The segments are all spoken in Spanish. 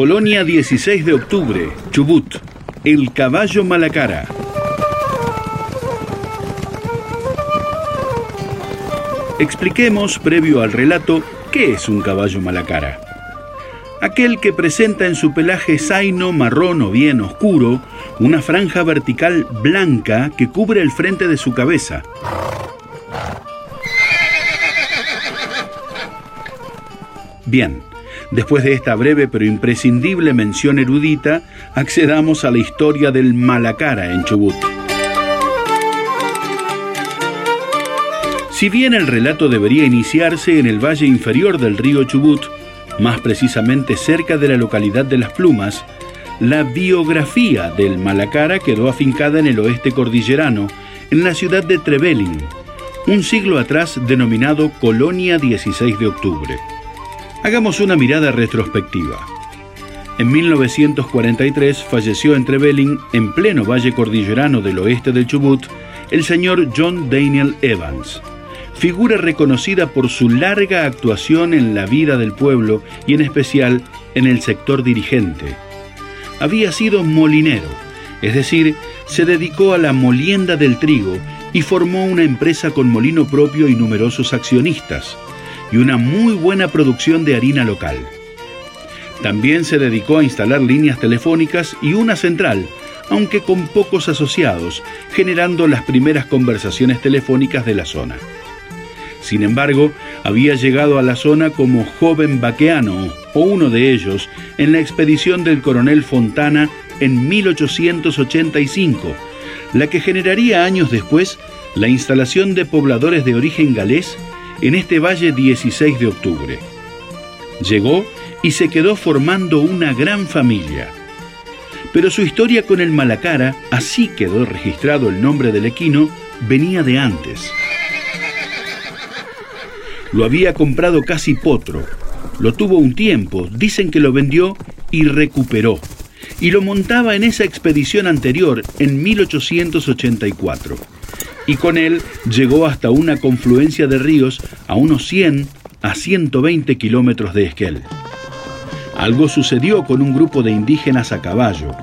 Colonia 16 de octubre, Chubut, el caballo Malacara. Expliquemos, previo al relato, qué es un caballo Malacara. Aquel que presenta en su pelaje zaino marrón o bien oscuro una franja vertical blanca que cubre el frente de su cabeza. Bien, después de esta breve pero imprescindible mención erudita, accedamos a la historia del Malacara en Chubut. Si bien el relato debería iniciarse en el valle inferior del río Chubut, más precisamente cerca de la localidad de Las Plumas, la biografía del Malacara quedó afincada en el oeste cordillerano, en la ciudad de Trevelin, un siglo atrás denominado Colonia 16 de Octubre. Hagamos una mirada retrospectiva. En 1943 falleció en Trevelin, en pleno valle cordillerano del oeste del Chubut, el señor John Daniel Evans, figura reconocida por su larga actuación en la vida del pueblo y en especial en el sector dirigente. Había sido molinero, es decir, se dedicó a la molienda del trigo y formó una empresa con molino propio y numerosos accionistas y una muy buena producción de harina local. También se dedicó a instalar líneas telefónicas y una central, aunque con pocos asociados, generando las primeras conversaciones telefónicas de la zona. Sin embargo, había llegado a la zona como joven vaqueano, o uno de ellos, en la expedición del coronel Fontana en 1885, la que generaría años después la instalación de pobladores de origen galés en este valle 16 de octubre. Llegó y se quedó formando una gran familia. Pero su historia con el Malacara, así quedó registrado el nombre del equino, venía de antes. Lo había comprado casi potro, lo tuvo un tiempo, dicen que lo vendió y recuperó, y lo montaba en esa expedición anterior, en 1884 y con él llegó hasta una confluencia de ríos a unos 100 a 120 kilómetros de Esquel. Algo sucedió con un grupo de indígenas a caballo.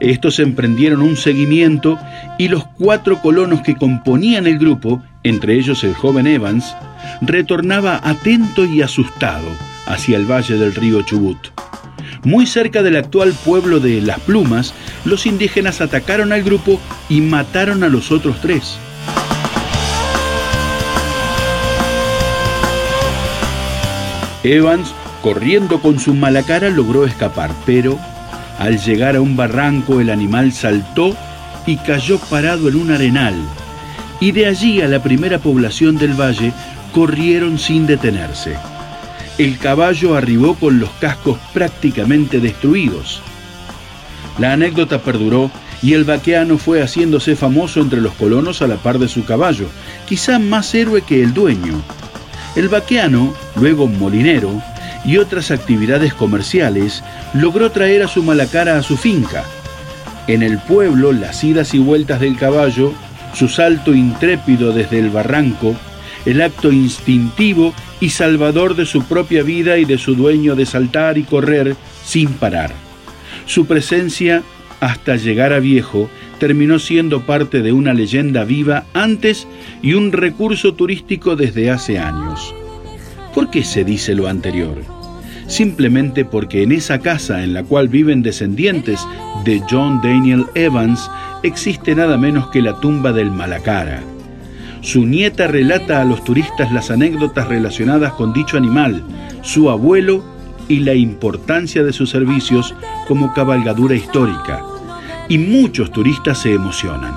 Estos emprendieron un seguimiento y los cuatro colonos que componían el grupo, entre ellos el joven Evans, retornaba atento y asustado hacia el valle del río Chubut. Muy cerca del actual pueblo de Las Plumas, los indígenas atacaron al grupo y mataron a los otros tres. Evans, corriendo con su mala cara, logró escapar, pero al llegar a un barranco el animal saltó y cayó parado en un arenal. Y de allí a la primera población del valle corrieron sin detenerse. El caballo arribó con los cascos prácticamente destruidos. La anécdota perduró y el vaqueano fue haciéndose famoso entre los colonos a la par de su caballo, quizá más héroe que el dueño, el vaqueano, luego molinero, y otras actividades comerciales, logró traer a su malacara a su finca. En el pueblo, las idas y vueltas del caballo, su salto intrépido desde el barranco, el acto instintivo y salvador de su propia vida y de su dueño de saltar y correr sin parar. Su presencia, hasta llegar a viejo, terminó siendo parte de una leyenda viva antes y un recurso turístico desde hace años. ¿Por qué se dice lo anterior? Simplemente porque en esa casa en la cual viven descendientes de John Daniel Evans existe nada menos que la tumba del Malacara. Su nieta relata a los turistas las anécdotas relacionadas con dicho animal, su abuelo y la importancia de sus servicios como cabalgadura histórica y muchos turistas se emocionan.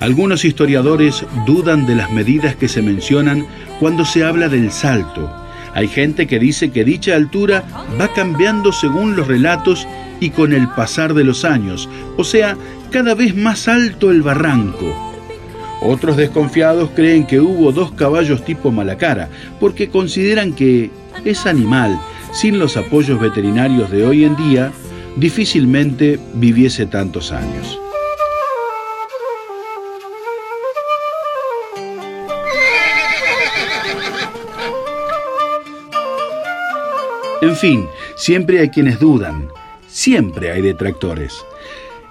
Algunos historiadores dudan de las medidas que se mencionan cuando se habla del salto. Hay gente que dice que dicha altura va cambiando según los relatos y con el pasar de los años, o sea, cada vez más alto el barranco. Otros desconfiados creen que hubo dos caballos tipo Malacara, porque consideran que ese animal, sin los apoyos veterinarios de hoy en día, difícilmente viviese tantos años. En fin, siempre hay quienes dudan, siempre hay detractores.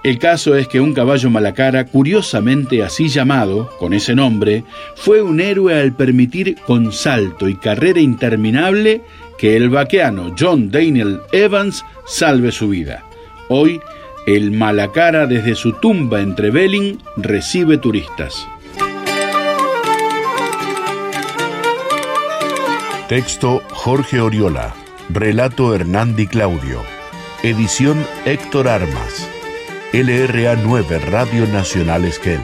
El caso es que un caballo malacara, curiosamente así llamado, con ese nombre, fue un héroe al permitir con salto y carrera interminable que el vaqueano John Daniel Evans salve su vida. Hoy, el malacara desde su tumba entre Belling recibe turistas. Texto Jorge Oriola. Relato Hernandi Claudio. Edición Héctor Armas. LRA 9 Radio Nacional Esquel.